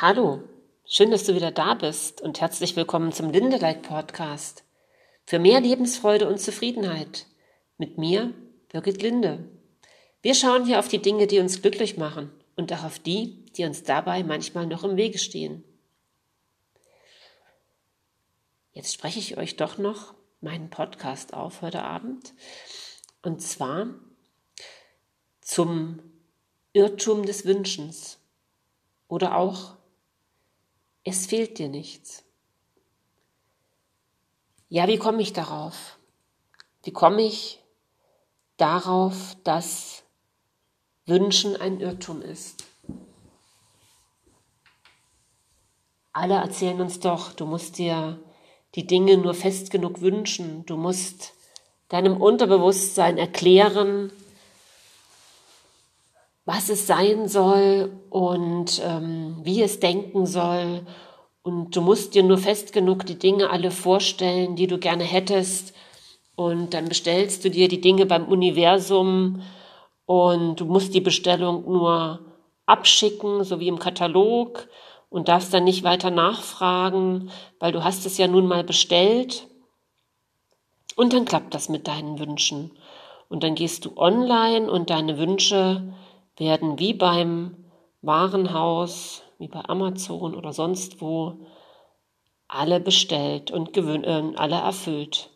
Hallo, schön, dass du wieder da bist und herzlich willkommen zum Lindelike Podcast. Für mehr Lebensfreude und Zufriedenheit. Mit mir, Birgit Linde. Wir schauen hier auf die Dinge, die uns glücklich machen und auch auf die, die uns dabei manchmal noch im Wege stehen. Jetzt spreche ich euch doch noch meinen Podcast auf heute Abend. Und zwar zum Irrtum des Wünschens oder auch es fehlt dir nichts. Ja, wie komme ich darauf? Wie komme ich darauf, dass Wünschen ein Irrtum ist? Alle erzählen uns doch, du musst dir die Dinge nur fest genug wünschen, du musst deinem Unterbewusstsein erklären, was es sein soll und ähm, wie es denken soll. Und du musst dir nur fest genug die Dinge alle vorstellen, die du gerne hättest. Und dann bestellst du dir die Dinge beim Universum und du musst die Bestellung nur abschicken, so wie im Katalog und darfst dann nicht weiter nachfragen, weil du hast es ja nun mal bestellt. Und dann klappt das mit deinen Wünschen. Und dann gehst du online und deine Wünsche werden wie beim Warenhaus, wie bei Amazon oder sonst wo, alle bestellt und äh, alle erfüllt.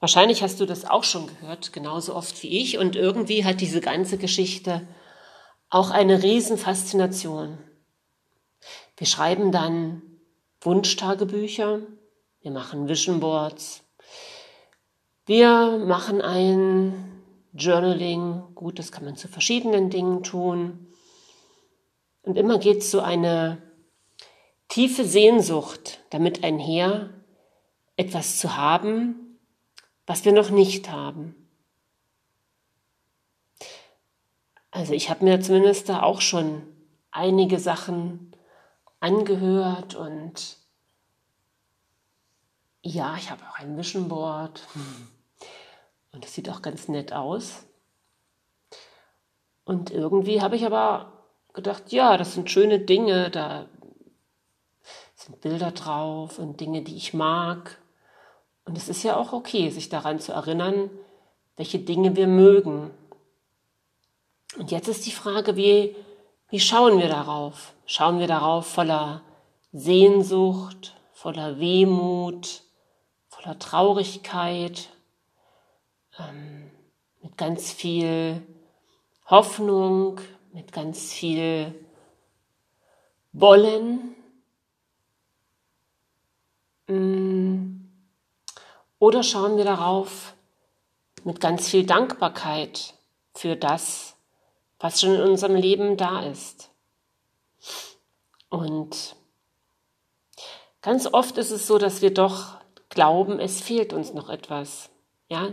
Wahrscheinlich hast du das auch schon gehört, genauso oft wie ich, und irgendwie hat diese ganze Geschichte auch eine Riesenfaszination. Wir schreiben dann Wunschtagebücher, wir machen Vision Boards, wir machen ein Journaling, gut, das kann man zu verschiedenen Dingen tun. Und immer geht so eine tiefe Sehnsucht damit einher, etwas zu haben, was wir noch nicht haben. Also ich habe mir zumindest da auch schon einige Sachen angehört und ja, ich habe auch ein Vision Board. Hm. Und das sieht auch ganz nett aus. Und irgendwie habe ich aber gedacht, ja, das sind schöne Dinge, da sind Bilder drauf und Dinge, die ich mag. Und es ist ja auch okay, sich daran zu erinnern, welche Dinge wir mögen. Und jetzt ist die Frage, wie, wie schauen wir darauf? Schauen wir darauf voller Sehnsucht, voller Wehmut, voller Traurigkeit, ähm, mit ganz viel Hoffnung, mit ganz viel Wollen. Mm. Oder schauen wir darauf mit ganz viel Dankbarkeit für das, was schon in unserem Leben da ist. Und ganz oft ist es so, dass wir doch glauben, es fehlt uns noch etwas. Ja,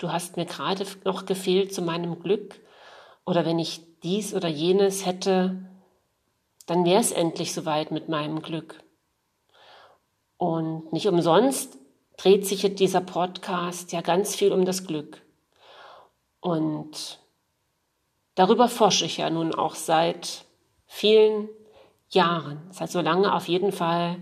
du hast mir gerade noch gefehlt zu meinem Glück oder wenn ich dies oder jenes hätte, dann wäre es endlich soweit mit meinem Glück. Und nicht umsonst dreht sich dieser Podcast ja ganz viel um das Glück. Und darüber forsche ich ja nun auch seit vielen Jahren, seit so lange auf jeden Fall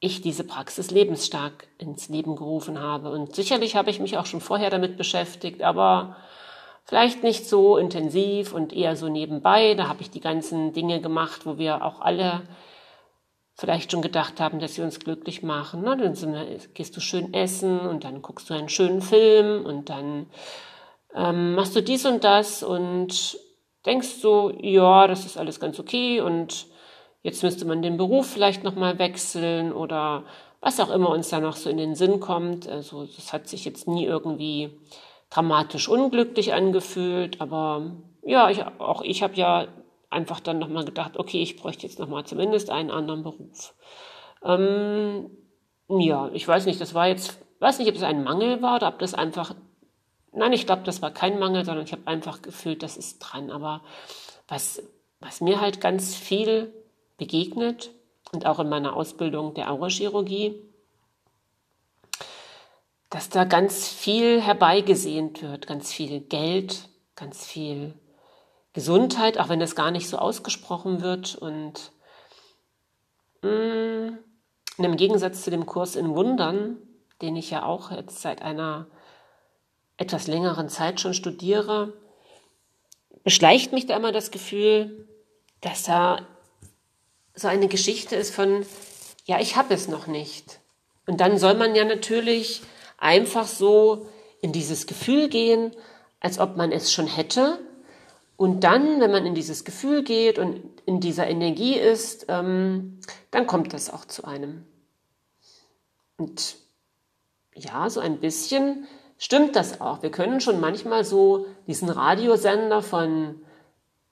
ich diese Praxis lebensstark ins Leben gerufen habe. Und sicherlich habe ich mich auch schon vorher damit beschäftigt, aber vielleicht nicht so intensiv und eher so nebenbei. Da habe ich die ganzen Dinge gemacht, wo wir auch alle vielleicht schon gedacht haben, dass sie uns glücklich machen. Na, dann gehst du schön essen und dann guckst du einen schönen Film und dann ähm, machst du dies und das und denkst so, ja, das ist alles ganz okay und jetzt müsste man den Beruf vielleicht nochmal wechseln oder was auch immer uns da noch so in den Sinn kommt. Also das hat sich jetzt nie irgendwie dramatisch unglücklich angefühlt, aber ja, ich, auch ich habe ja einfach dann nochmal gedacht, okay, ich bräuchte jetzt nochmal zumindest einen anderen Beruf. Ähm, ja, ich weiß nicht, das war jetzt, weiß nicht, ob es ein Mangel war oder ob das einfach, nein, ich glaube, das war kein Mangel, sondern ich habe einfach gefühlt, das ist dran. Aber was, was mir halt ganz viel begegnet und auch in meiner Ausbildung der Aurachirurgie, dass da ganz viel herbeigesehnt wird, ganz viel Geld, ganz viel Gesundheit, auch wenn das gar nicht so ausgesprochen wird. Und mh, mm, im Gegensatz zu dem Kurs in Wundern, den ich ja auch jetzt seit einer etwas längeren Zeit schon studiere, beschleicht mich da immer das Gefühl, dass da so eine Geschichte ist von, ja, ich habe es noch nicht. Und dann soll man ja natürlich einfach so in dieses Gefühl gehen, als ob man es schon hätte. Und dann, wenn man in dieses Gefühl geht und in dieser Energie ist, ähm, dann kommt das auch zu einem. Und ja, so ein bisschen stimmt das auch. Wir können schon manchmal so diesen Radiosender von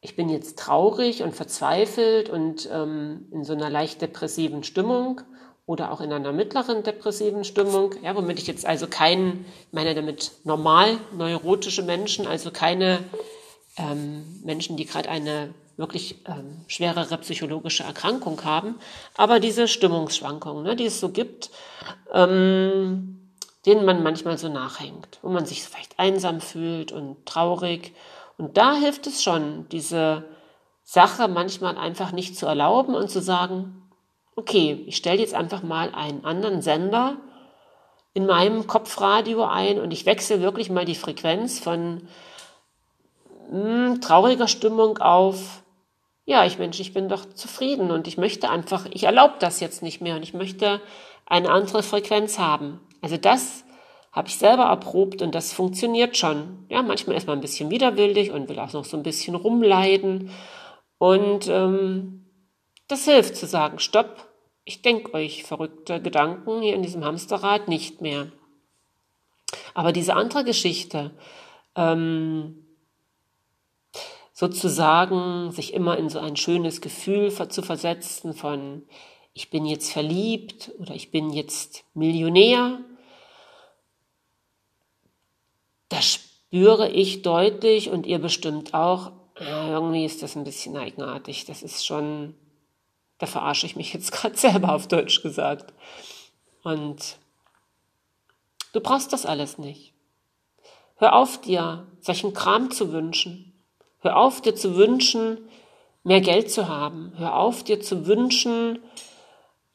ich bin jetzt traurig und verzweifelt und ähm, in so einer leicht depressiven Stimmung oder auch in einer mittleren depressiven Stimmung, ja, womit ich jetzt also keinen, meine damit normal neurotische Menschen, also keine ähm, Menschen, die gerade eine wirklich ähm, schwerere psychologische Erkrankung haben, aber diese Stimmungsschwankungen, ne, die es so gibt, ähm, denen man manchmal so nachhängt, wo man sich vielleicht einsam fühlt und traurig. Und da hilft es schon, diese Sache manchmal einfach nicht zu erlauben und zu sagen, okay, ich stelle jetzt einfach mal einen anderen Sender in meinem Kopfradio ein und ich wechsle wirklich mal die Frequenz von mh, hm, trauriger Stimmung auf, ja, ich Mensch, ich bin doch zufrieden und ich möchte einfach, ich erlaube das jetzt nicht mehr und ich möchte eine andere Frequenz haben. Also das habe ich selber erprobt und das funktioniert schon. Ja, manchmal ist man ein bisschen widerwillig und will auch noch so ein bisschen rumleiden und ähm, das hilft zu sagen, stopp, ich denke euch verrückte Gedanken hier in diesem Hamsterrad nicht mehr. Aber diese andere Geschichte, ähm, sozusagen sich immer in so ein schönes Gefühl zu versetzen von ich bin jetzt verliebt oder ich bin jetzt Millionär, das spüre ich deutlich und ihr bestimmt auch, irgendwie ist das ein bisschen eigenartig. Das ist schon da verarsche ich mich jetzt gerade selber auf Deutsch gesagt. Und du brauchst das alles nicht. Hör auf dir solchen Kram zu wünschen. Hör auf dir zu wünschen, mehr Geld zu haben. Hör auf dir zu wünschen,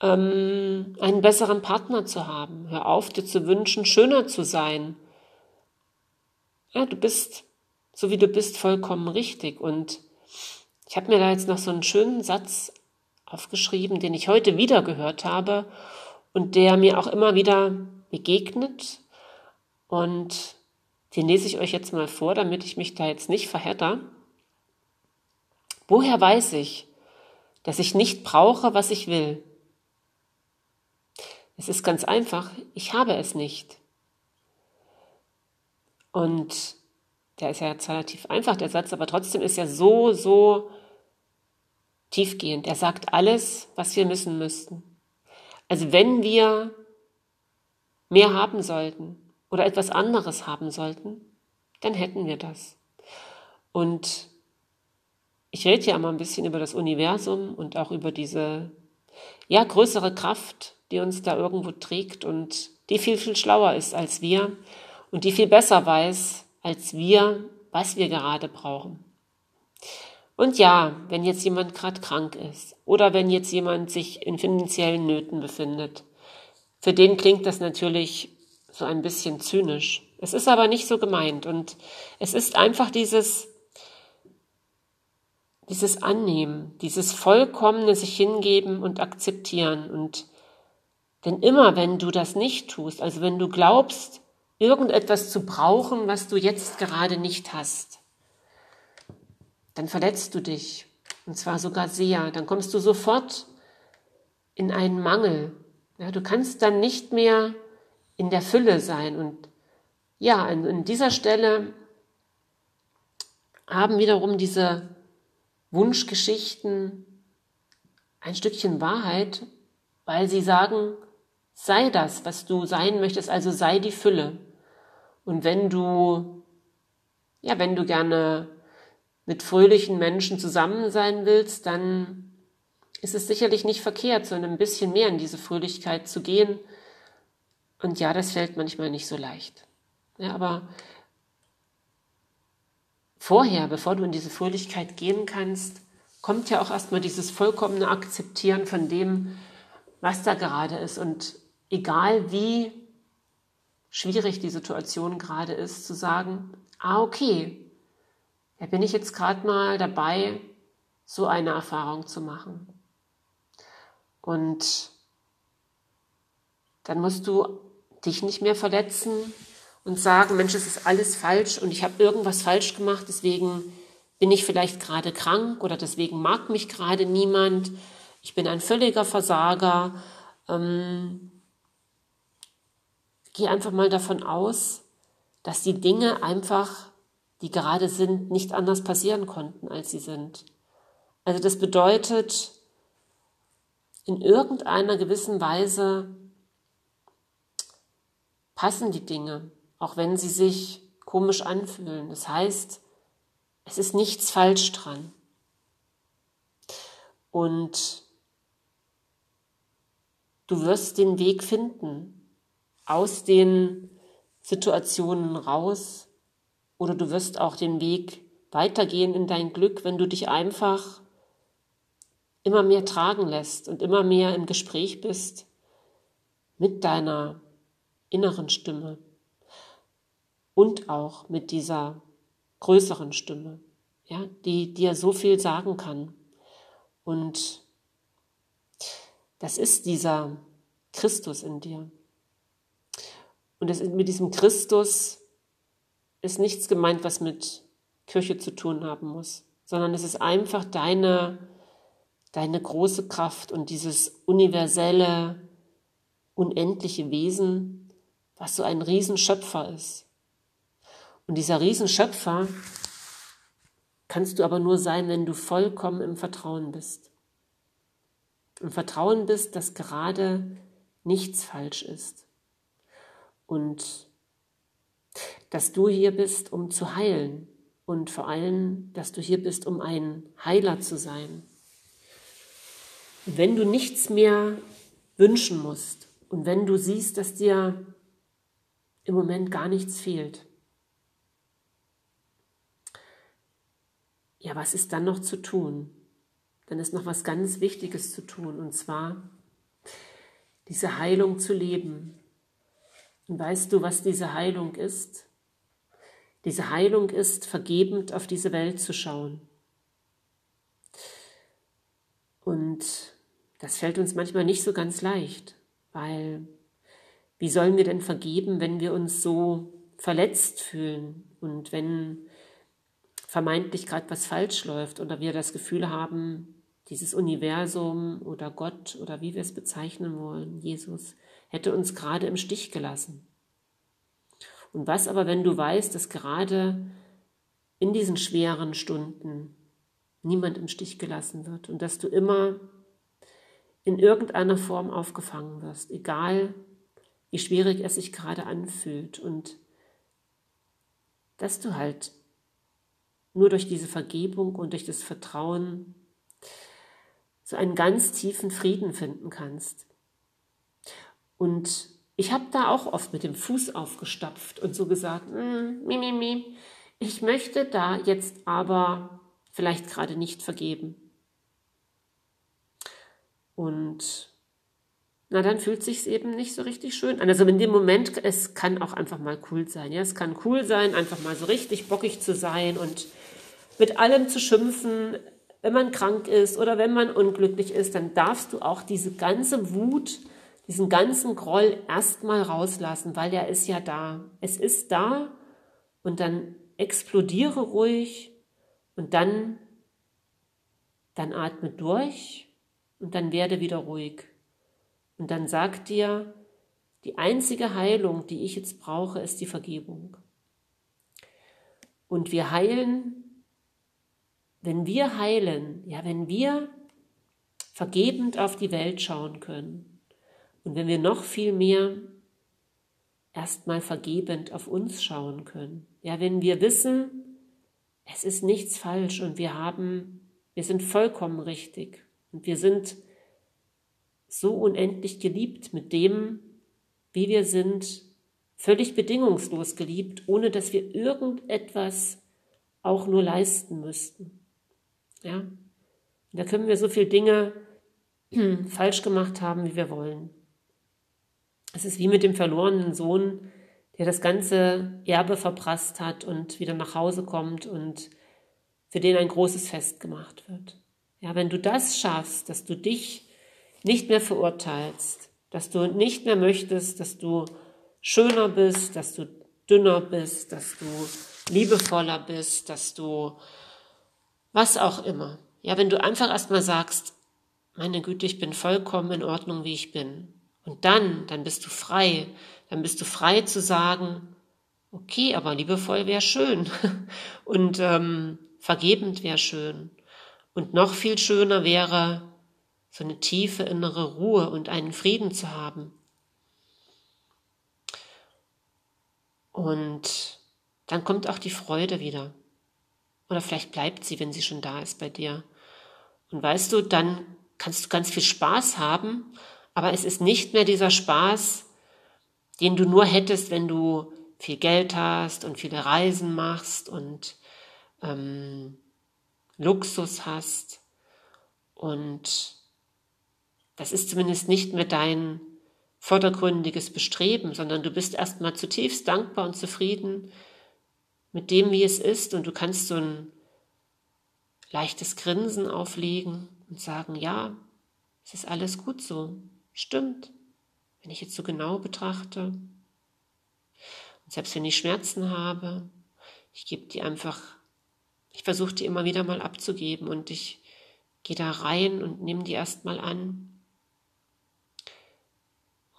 ähm, einen besseren Partner zu haben. Hör auf dir zu wünschen, schöner zu sein. Ja, du bist, so wie du bist, vollkommen richtig. Und ich habe mir da jetzt noch so einen schönen Satz aufgeschrieben, den ich heute wieder gehört habe und der mir auch immer wieder begegnet. Und den lese ich euch jetzt mal vor, damit ich mich da jetzt nicht verhedder. Woher weiß ich, dass ich nicht brauche, was ich will? Es ist ganz einfach, ich habe es nicht. Und der ist ja jetzt relativ einfach, der Satz, aber trotzdem ist ja so, so tiefgehend. Er sagt alles, was wir müssen müssten. Also wenn wir mehr haben sollten oder etwas anderes haben sollten, dann hätten wir das. Und ich rede ja immer ein bisschen über das Universum und auch über diese ja größere Kraft, die uns da irgendwo trägt und die viel viel schlauer ist als wir und die viel besser weiß als wir, was wir gerade brauchen. Und ja, wenn jetzt jemand gerade krank ist oder wenn jetzt jemand sich in finanziellen Nöten befindet, für den klingt das natürlich so ein bisschen zynisch. Es ist aber nicht so gemeint und es ist einfach dieses, dieses Annehmen, dieses vollkommene sich hingeben und akzeptieren und denn immer wenn du das nicht tust, also wenn du glaubst, irgendetwas zu brauchen, was du jetzt gerade nicht hast, dann verletzt du dich. Und zwar sogar sehr. Dann kommst du sofort in einen Mangel. Ja, du kannst dann nicht mehr in der Fülle sein. Und ja, an, an dieser Stelle haben wiederum diese Wunschgeschichten ein Stückchen Wahrheit, weil sie sagen, sei das, was du sein möchtest, also sei die Fülle. Und wenn du, ja, wenn du gerne mit fröhlichen Menschen zusammen sein willst, dann ist es sicherlich nicht verkehrt, sondern ein bisschen mehr in diese Fröhlichkeit zu gehen. Und ja, das fällt manchmal nicht so leicht. Ja, aber vorher, bevor du in diese Fröhlichkeit gehen kannst, kommt ja auch erstmal dieses vollkommene Akzeptieren von dem, was da gerade ist. Und egal wie schwierig die Situation gerade ist, zu sagen, ah, okay, da bin ich jetzt gerade mal dabei, so eine Erfahrung zu machen. Und dann musst du dich nicht mehr verletzen und sagen, Mensch, es ist alles falsch und ich habe irgendwas falsch gemacht, deswegen bin ich vielleicht gerade krank oder deswegen mag mich gerade niemand, ich bin ein völliger Versager. Ähm, geh einfach mal davon aus, dass die Dinge einfach, die gerade sind, nicht anders passieren konnten, als sie sind. Also das bedeutet, in irgendeiner gewissen Weise passen die Dinge, auch wenn sie sich komisch anfühlen. Das heißt, es ist nichts falsch dran. Und du wirst den Weg finden aus den Situationen raus oder du wirst auch den Weg weitergehen in dein Glück, wenn du dich einfach immer mehr tragen lässt und immer mehr im Gespräch bist mit deiner inneren Stimme und auch mit dieser größeren Stimme, ja, die dir so viel sagen kann. Und das ist dieser Christus in dir. Und das, mit diesem Christus ist nichts gemeint, was mit Kirche zu tun haben muss, sondern es ist einfach deine, deine große Kraft und dieses universelle, unendliche Wesen, was so ein Riesenschöpfer ist. Und dieser Riesenschöpfer kannst du aber nur sein, wenn du vollkommen im Vertrauen bist. Im Vertrauen bist, dass gerade nichts falsch ist. Und dass du hier bist, um zu heilen. Und vor allem, dass du hier bist, um ein Heiler zu sein. Wenn du nichts mehr wünschen musst und wenn du siehst, dass dir im Moment gar nichts fehlt, ja, was ist dann noch zu tun? Dann ist noch was ganz Wichtiges zu tun, und zwar diese Heilung zu leben. Und weißt du, was diese Heilung ist? Diese Heilung ist, vergebend auf diese Welt zu schauen. Und das fällt uns manchmal nicht so ganz leicht, weil wie sollen wir denn vergeben, wenn wir uns so verletzt fühlen und wenn vermeintlich gerade was falsch läuft oder wir das Gefühl haben, dieses Universum oder Gott oder wie wir es bezeichnen wollen, Jesus, hätte uns gerade im Stich gelassen. Und was aber, wenn du weißt, dass gerade in diesen schweren Stunden niemand im Stich gelassen wird und dass du immer in irgendeiner Form aufgefangen wirst, egal wie schwierig es sich gerade anfühlt und dass du halt nur durch diese Vergebung und durch das Vertrauen so einen ganz tiefen Frieden finden kannst. Und ich habe da auch oft mit dem Fuß aufgestapft und so gesagt, mm, mi, mi, mi, ich möchte da jetzt aber vielleicht gerade nicht vergeben. Und na, dann fühlt sich's eben nicht so richtig schön an. Also in dem Moment, es kann auch einfach mal cool sein. Ja, es kann cool sein, einfach mal so richtig bockig zu sein und mit allem zu schimpfen, wenn man krank ist oder wenn man unglücklich ist, dann darfst du auch diese ganze Wut, diesen ganzen Groll erstmal rauslassen, weil er ist ja da. Es ist da und dann explodiere ruhig und dann, dann atme durch und dann werde wieder ruhig. Und dann sag dir, die einzige Heilung, die ich jetzt brauche, ist die Vergebung. Und wir heilen wenn wir heilen, ja, wenn wir vergebend auf die Welt schauen können und wenn wir noch viel mehr erstmal vergebend auf uns schauen können, ja, wenn wir wissen, es ist nichts falsch und wir haben, wir sind vollkommen richtig und wir sind so unendlich geliebt mit dem, wie wir sind, völlig bedingungslos geliebt, ohne dass wir irgendetwas auch nur leisten müssten. Ja? Und da können wir so viele Dinge falsch gemacht haben, wie wir wollen. Es ist wie mit dem verlorenen Sohn, der das ganze Erbe verprasst hat und wieder nach Hause kommt und für den ein großes Fest gemacht wird. Ja, wenn du das schaffst, dass du dich nicht mehr verurteilst, dass du nicht mehr möchtest, dass du schöner bist, dass du dünner bist, dass du liebevoller bist, dass du was auch immer. Ja, wenn du einfach erstmal sagst, meine Güte, ich bin vollkommen in Ordnung, wie ich bin. Und dann, dann bist du frei. Dann bist du frei zu sagen, okay, aber liebevoll wäre schön. Und ähm, vergebend wäre schön. Und noch viel schöner wäre, so eine tiefe innere Ruhe und einen Frieden zu haben. Und dann kommt auch die Freude wieder. Oder vielleicht bleibt sie, wenn sie schon da ist bei dir. Und weißt du, dann kannst du ganz viel Spaß haben, aber es ist nicht mehr dieser Spaß, den du nur hättest, wenn du viel Geld hast und viele Reisen machst und ähm, Luxus hast. Und das ist zumindest nicht mehr dein vordergründiges Bestreben, sondern du bist erstmal zutiefst dankbar und zufrieden mit dem, wie es ist und du kannst so ein leichtes Grinsen auflegen und sagen, ja, es ist alles gut so, stimmt, wenn ich jetzt so genau betrachte. Und selbst wenn ich Schmerzen habe, ich gebe die einfach, ich versuche die immer wieder mal abzugeben und ich gehe da rein und nehme die erstmal an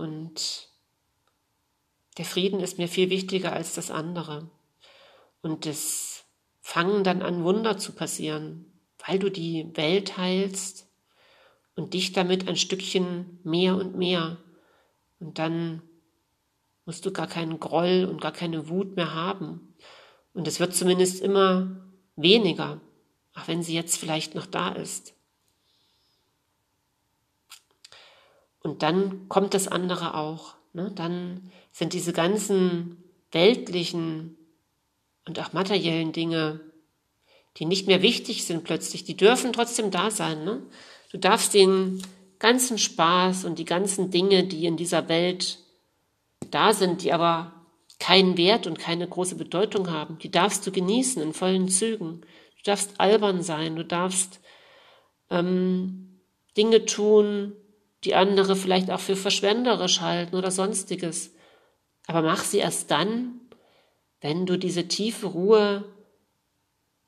und der Frieden ist mir viel wichtiger als das andere. Und es fangen dann an, Wunder zu passieren, weil du die Welt heilst und dich damit ein Stückchen mehr und mehr. Und dann musst du gar keinen Groll und gar keine Wut mehr haben. Und es wird zumindest immer weniger, auch wenn sie jetzt vielleicht noch da ist. Und dann kommt das andere auch. Ne? Dann sind diese ganzen weltlichen und auch materiellen Dinge, die nicht mehr wichtig sind plötzlich, die dürfen trotzdem da sein. Ne? Du darfst den ganzen Spaß und die ganzen Dinge, die in dieser Welt da sind, die aber keinen Wert und keine große Bedeutung haben, die darfst du genießen in vollen Zügen. Du darfst albern sein, du darfst ähm, Dinge tun, die andere vielleicht auch für verschwenderisch halten oder sonstiges. Aber mach sie erst dann, wenn du diese tiefe Ruhe,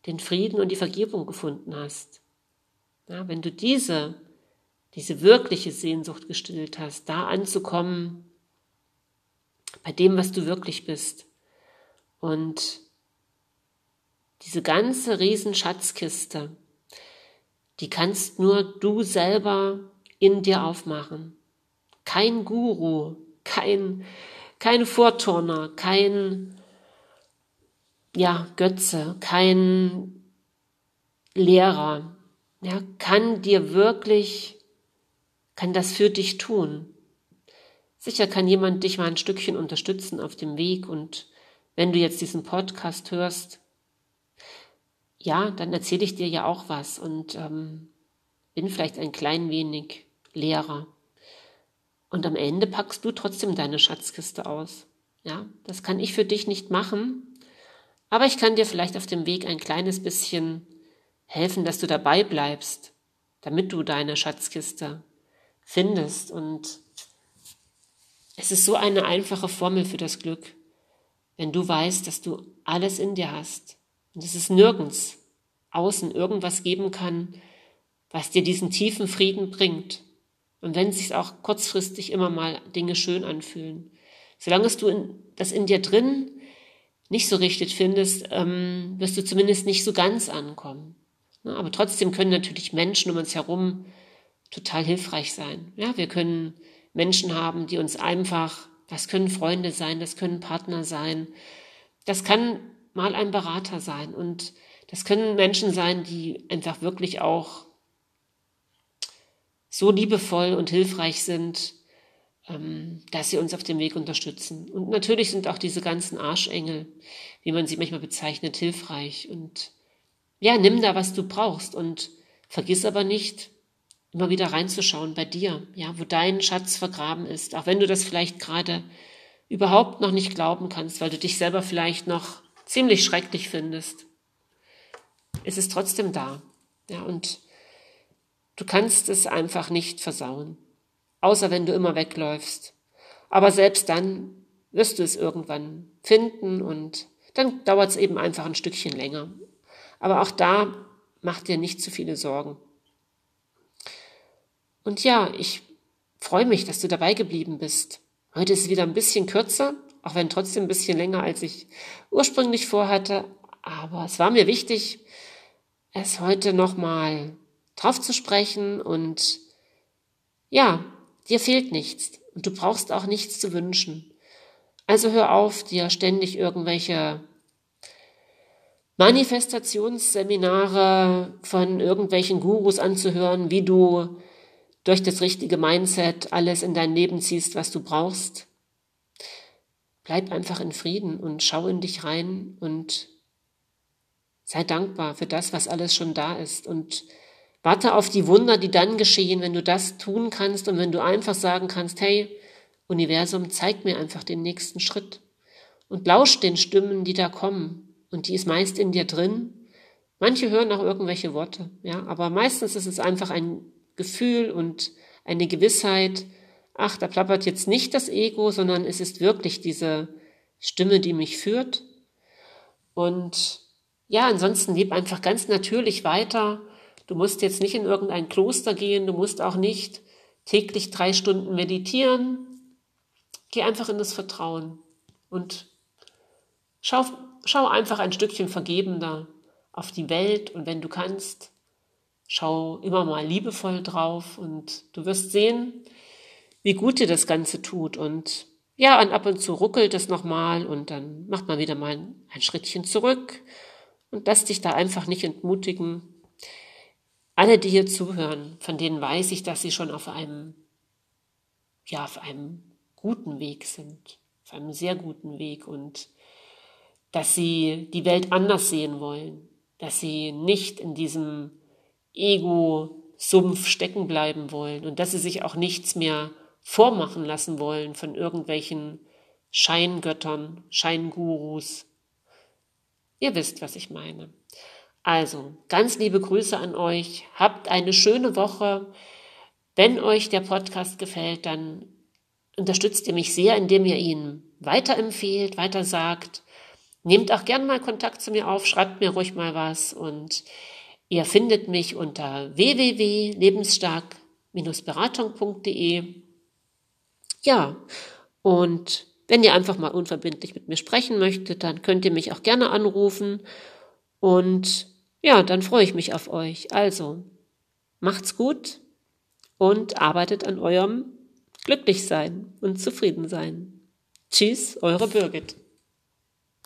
den Frieden und die Vergebung gefunden hast. Ja, wenn du diese, diese wirkliche Sehnsucht gestillt hast, da anzukommen, bei dem, was du wirklich bist. Und diese ganze Riesenschatzkiste, die kannst nur du selber in dir aufmachen. Kein Guru, kein, kein Vorturner, kein, ja, Götze, kein Lehrer, ja, kann dir wirklich, kann das für dich tun. Sicher kann jemand dich mal ein Stückchen unterstützen auf dem Weg und wenn du jetzt diesen Podcast hörst, ja, dann erzähle ich dir ja auch was und ähm, bin vielleicht ein klein wenig Lehrer. Und am Ende packst du trotzdem deine Schatzkiste aus. Ja, das kann ich für dich nicht machen, aber ich kann dir vielleicht auf dem Weg ein kleines bisschen helfen, dass du dabei bleibst, damit du deine Schatzkiste findest. Und es ist so eine einfache Formel für das Glück, wenn du weißt, dass du alles in dir hast und es nirgends außen irgendwas geben kann, was dir diesen tiefen Frieden bringt. Und wenn sich auch kurzfristig immer mal Dinge schön anfühlen. Solange du in, das in dir drin nicht so richtig findest, ähm, wirst du zumindest nicht so ganz ankommen. Ne? Aber trotzdem können natürlich Menschen um uns herum total hilfreich sein. Ja, wir können Menschen haben, die uns einfach, das können Freunde sein, das können Partner sein, das kann mal ein Berater sein und das können Menschen sein, die einfach wirklich auch so liebevoll und hilfreich sind, ähm, dass sie uns auf dem Weg unterstützen. Und natürlich sind auch diese ganzen Arschengel, wie man sie manchmal bezeichnet, hilfreich. Und ja, nimm da, was du brauchst und vergiss aber nicht, immer wieder reinzuschauen bei dir, ja, wo dein Schatz vergraben ist, auch wenn du das vielleicht gerade überhaupt noch nicht glauben kannst, weil du dich selber vielleicht noch ziemlich schrecklich findest. Es ist trotzdem da, ja, und du kannst es einfach nicht versauen, außer wenn du immer wegläufst. Aber selbst dann wirst du es irgendwann finden und dann dauert es eben einfach ein Stückchen länger. Aber auch da mach dir nicht zu viele Sorgen. Und ja, ich freue mich, dass du dabei geblieben bist. Heute ist es wieder ein bisschen kürzer, auch wenn trotzdem ein bisschen länger, als ich ursprünglich vorhatte. Aber es war mir wichtig, es heute nochmal drauf zu sprechen und ja, dir fehlt nichts und du brauchst auch nichts zu wünschen. Also hör auf, dir ständig irgendwelche Manifestationsseminare von irgendwelchen Gurus anzuhören, wie du durch das richtige Mindset alles in dein Leben ziehst, was du brauchst. Bleib einfach in Frieden und schau in dich rein und sei dankbar für das, was alles schon da ist und warte auf die Wunder, die dann geschehen, wenn du das tun kannst und wenn du einfach sagen kannst, hey, Universum, zeig mir einfach den nächsten Schritt und lausch den Stimmen, die da kommen und die ist meist in dir drin. Manche hören auch irgendwelche Worte, ja, aber meistens ist es einfach ein Gefühl und eine Gewissheit, ach, da plappert jetzt nicht das Ego, sondern es ist wirklich diese Stimme, die mich führt. Und ja, ansonsten leb einfach ganz natürlich weiter. Du musst jetzt nicht in irgendein Kloster gehen, du musst auch nicht täglich drei Stunden meditieren. Geh einfach in das Vertrauen und schau, schau einfach ein Stückchen vergebender auf die Welt und wenn du kannst, Schau immer mal liebevoll drauf und du wirst sehen, wie gut dir das Ganze tut. Und ja, und ab und zu ruckelt es nochmal und dann macht man wieder mal ein Schrittchen zurück und lass dich da einfach nicht entmutigen. Alle, die hier zuhören, von denen weiß ich, dass sie schon auf einem, ja, auf einem guten Weg sind, auf einem sehr guten Weg und dass sie die Welt anders sehen wollen, dass sie nicht in diesem Ego-Sumpf stecken bleiben wollen und dass sie sich auch nichts mehr vormachen lassen wollen von irgendwelchen Scheingöttern, Scheingurus. Ihr wisst, was ich meine. Also, ganz liebe Grüße an euch. Habt eine schöne Woche. Wenn euch der Podcast gefällt, dann unterstützt ihr mich sehr, indem ihr ihn weiterempfehlt, weiter sagt. Nehmt auch gern mal Kontakt zu mir auf, schreibt mir ruhig mal was und Ihr findet mich unter www.lebensstark-beratung.de. Ja, und wenn ihr einfach mal unverbindlich mit mir sprechen möchtet, dann könnt ihr mich auch gerne anrufen. Und ja, dann freue ich mich auf euch. Also, macht's gut und arbeitet an eurem Glücklichsein und Zufriedensein. Tschüss, eure Birgit.